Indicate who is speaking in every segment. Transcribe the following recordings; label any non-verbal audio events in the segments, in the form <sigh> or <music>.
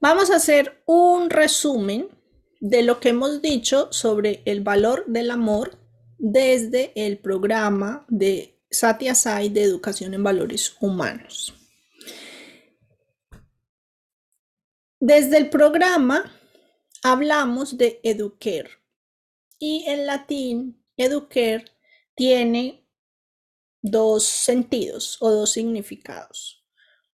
Speaker 1: Vamos a hacer un resumen de lo que hemos dicho sobre el valor del amor desde el programa de Satya Sai de Educación en Valores Humanos. Desde el programa hablamos de educar y en latín educar tiene dos sentidos o dos significados.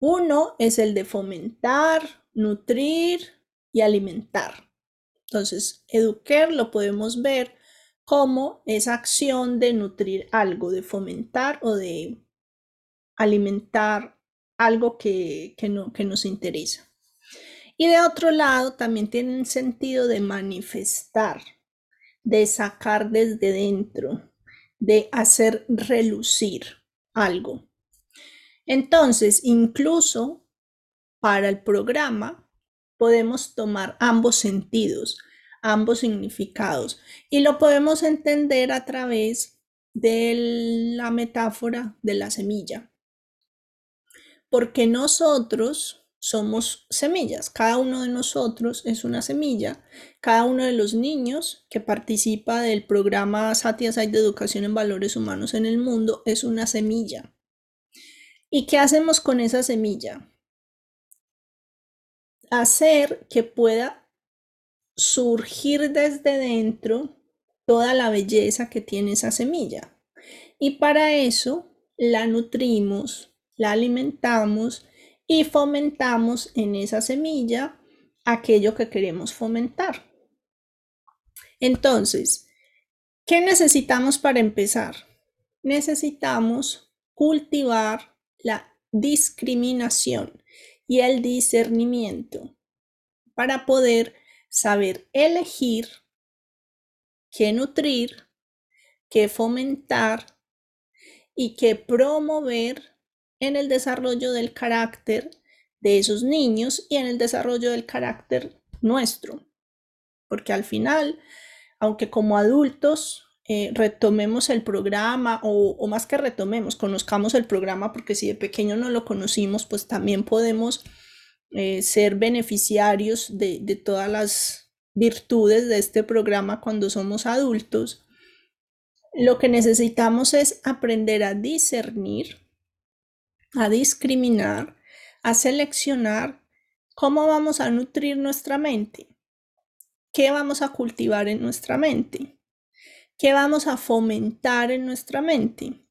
Speaker 1: Uno es el de fomentar, nutrir y alimentar. Entonces, educar lo podemos ver como esa acción de nutrir algo, de fomentar o de alimentar algo que, no, que nos interesa. Y de otro lado, también tiene un sentido de manifestar, de sacar desde dentro, de hacer relucir algo. Entonces, incluso para el programa, podemos tomar ambos sentidos, ambos significados, y lo podemos entender a través de la metáfora de la semilla. Porque nosotros somos semillas. Cada uno de nosotros es una semilla. Cada uno de los niños que participa del programa Satya Sai de Educación en Valores Humanos en el mundo es una semilla. ¿Y qué hacemos con esa semilla? Hacer que pueda surgir desde dentro toda la belleza que tiene esa semilla. Y para eso la nutrimos, la alimentamos y fomentamos en esa semilla aquello que queremos fomentar. Entonces, ¿qué necesitamos para empezar? Necesitamos cultivar la discriminación y el discernimiento para poder saber elegir qué nutrir, qué fomentar y qué promover en el desarrollo del carácter de esos niños y en el desarrollo del carácter nuestro. Porque al final, aunque como adultos eh, retomemos el programa o, más que retomemos, conozcamos el programa, porque si de pequeño no lo conocimos, pues también podemos eh, ser beneficiarios de, de todas las virtudes de este programa cuando somos adultos. Lo que necesitamos es aprender a discernir a discriminar, a seleccionar cómo vamos a nutrir nuestra mente, qué vamos a cultivar en nuestra mente, qué vamos a fomentar en nuestra mente.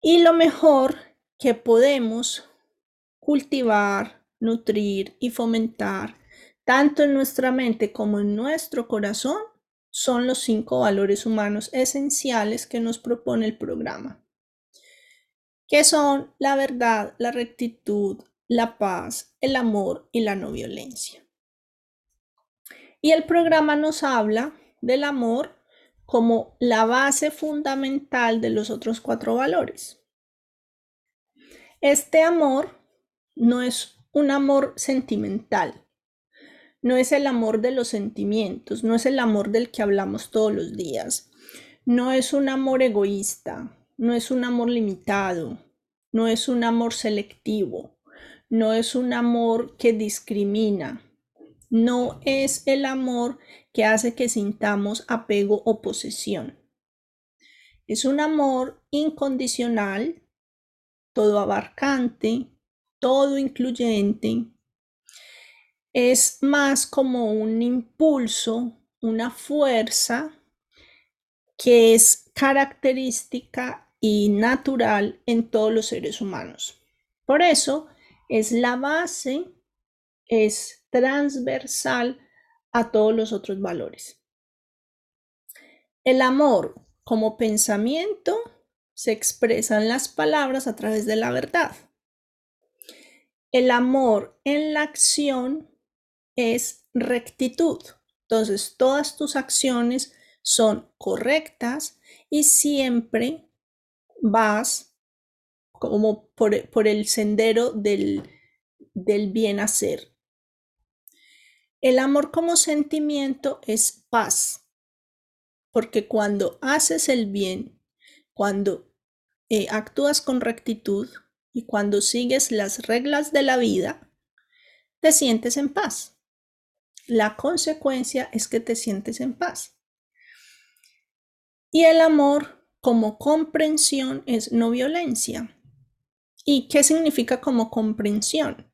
Speaker 1: Y lo mejor que podemos cultivar, nutrir y fomentar, tanto en nuestra mente como en nuestro corazón, son los cinco valores humanos esenciales que nos propone el programa que son la verdad, la rectitud, la paz, el amor y la no violencia. Y el programa nos habla del amor como la base fundamental de los otros cuatro valores. Este amor no es un amor sentimental, no es el amor de los sentimientos, no es el amor del que hablamos todos los días, no es un amor egoísta, no es un amor limitado, no es un amor selectivo, no es un amor que discrimina, no es el amor que hace que sintamos apego o posesión. Es un amor incondicional, todo abarcante, todo incluyente. Es más como un impulso, una fuerza que es característica y natural en todos los seres humanos. Por eso es la base, es transversal a todos los otros valores. El amor como pensamiento se expresa en las palabras a través de la verdad. El amor en la acción es rectitud. Entonces, todas tus acciones son correctas y siempre vas como por, el sendero del, del bien hacer. El amor como sentimiento es paz, porque cuando haces el bien, cuando eh, actúas con rectitud y cuando sigues las reglas de la vida, te sientes en paz. La consecuencia es que te sientes en paz. Y el amor como comprensión es no violencia. ¿Y qué significa como comprensión?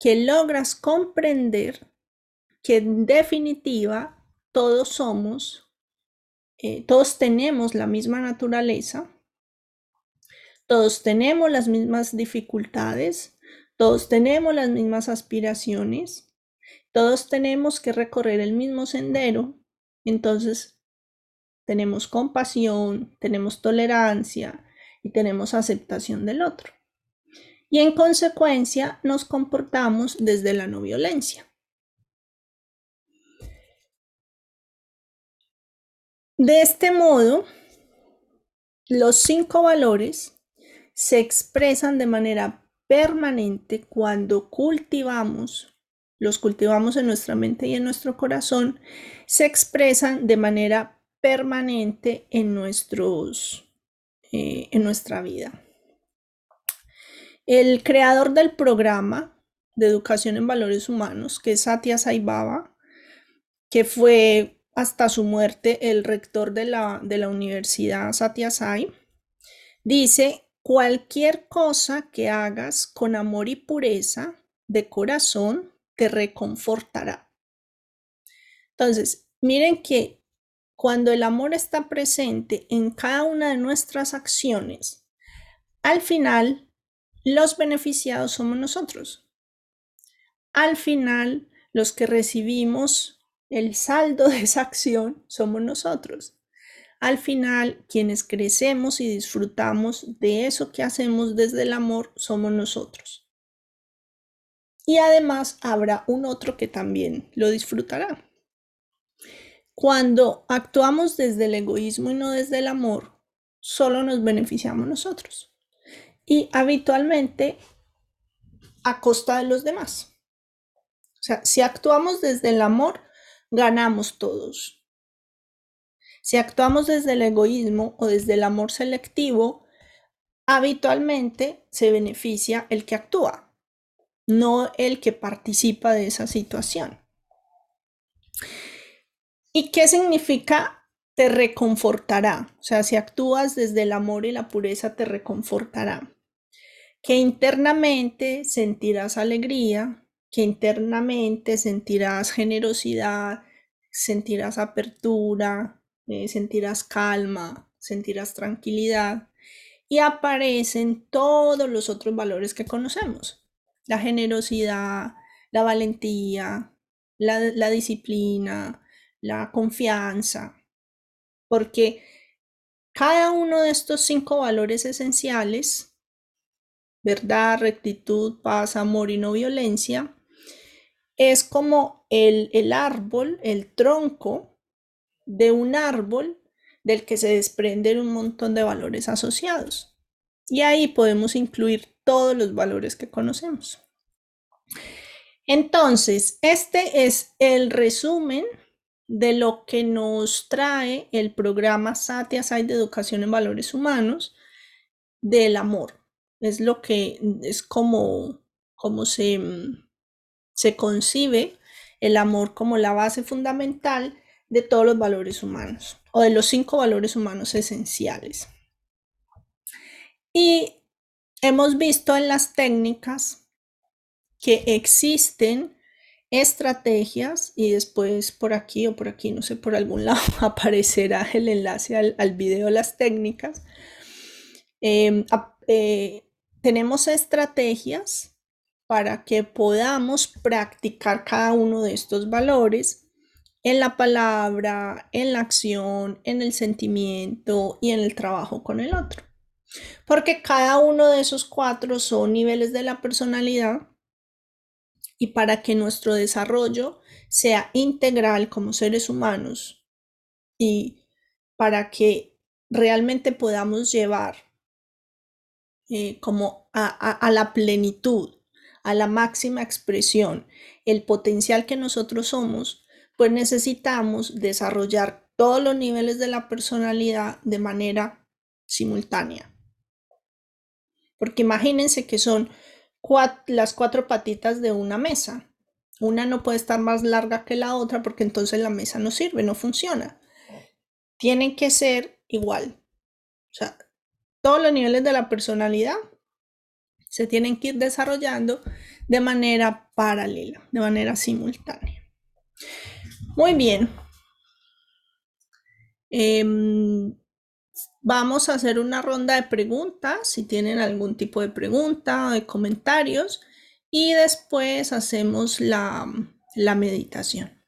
Speaker 1: Que logras comprender que en definitiva todos somos, eh, todos tenemos la misma naturaleza, todos tenemos las mismas dificultades, todos tenemos las mismas aspiraciones, todos tenemos que recorrer el mismo sendero, entonces tenemos compasión, tenemos tolerancia y tenemos aceptación del otro. Y en consecuencia nos comportamos desde la no violencia. De este modo, los cinco valores se expresan de manera permanente cuando cultivamos, los cultivamos en nuestra mente y en nuestro corazón, se expresan de manera permanente en, nuestros, eh, en nuestra vida. El creador del programa de educación en valores humanos, que es Satya Sai Baba, que fue hasta su muerte el rector de la, de la Universidad Satya Sai, dice Cualquier cosa que hagas con amor y pureza de corazón te reconfortará. Entonces, miren que cuando el amor está presente en cada una de nuestras acciones, al final los beneficiados somos nosotros. Al final, los que recibimos el saldo de esa acción somos nosotros. Al final, quienes crecemos y disfrutamos de eso que hacemos desde el amor somos nosotros. Y además habrá un otro que también lo disfrutará. Cuando actuamos desde el egoísmo y no desde el amor, solo nos beneficiamos nosotros. Y habitualmente a costa de los demás. O sea, si actuamos desde el amor, ganamos todos. Si actuamos desde el egoísmo o desde el amor selectivo, habitualmente se beneficia el que actúa, no el que participa de esa situación. ¿Y qué significa te reconfortará? O sea, si actúas desde el amor y la pureza, te reconfortará. Que internamente sentirás alegría, que internamente sentirás generosidad, sentirás apertura, eh, sentirás calma, sentirás tranquilidad y aparecen todos los otros valores que conocemos. La generosidad, la valentía, la, la disciplina, la confianza, porque cada uno de estos cinco valores esenciales, verdad, rectitud, paz, amor y no violencia, es como el, el árbol, el tronco de un árbol del que se desprenden un montón de valores asociados. Y ahí podemos incluir todos los valores que conocemos. Entonces, este es el resumen de lo que nos trae el programa Satya Sai de Educación en Valores Humanos del amor. Es lo que es como, como se, se concibe el amor como la base fundamental de todos los valores humanos o de los cinco valores humanos esenciales. Y hemos visto en las técnicas que existen estrategias y después por aquí o por aquí, no sé, por algún <laughs> lado aparecerá el enlace al, al video de las técnicas. Em, eh, tenemos estrategias para que podamos practicar cada uno de estos valores en la palabra, en la acción, en el sentimiento y en el trabajo con el otro. Porque cada uno de esos cuatro son niveles de la personalidad y para que nuestro desarrollo sea integral como seres humanos y para que realmente podamos llevar eh, como a la plenitud, a la máxima expresión, el potencial que nosotros somos, pues necesitamos desarrollar todos los niveles de la personalidad de manera simultánea. Porque imagínense que son las cuatro patitas de una mesa. Una no puede estar más larga que la otra porque entonces la mesa no sirve, no funciona. Tienen que ser igual. O sea, todos los niveles de la personalidad se tienen que ir desarrollando de manera paralela, de manera simultánea. Muy bien. Em, vamos a hacer una ronda de preguntas, si tienen algún tipo de pregunta o de comentarios, y después hacemos la, la meditación.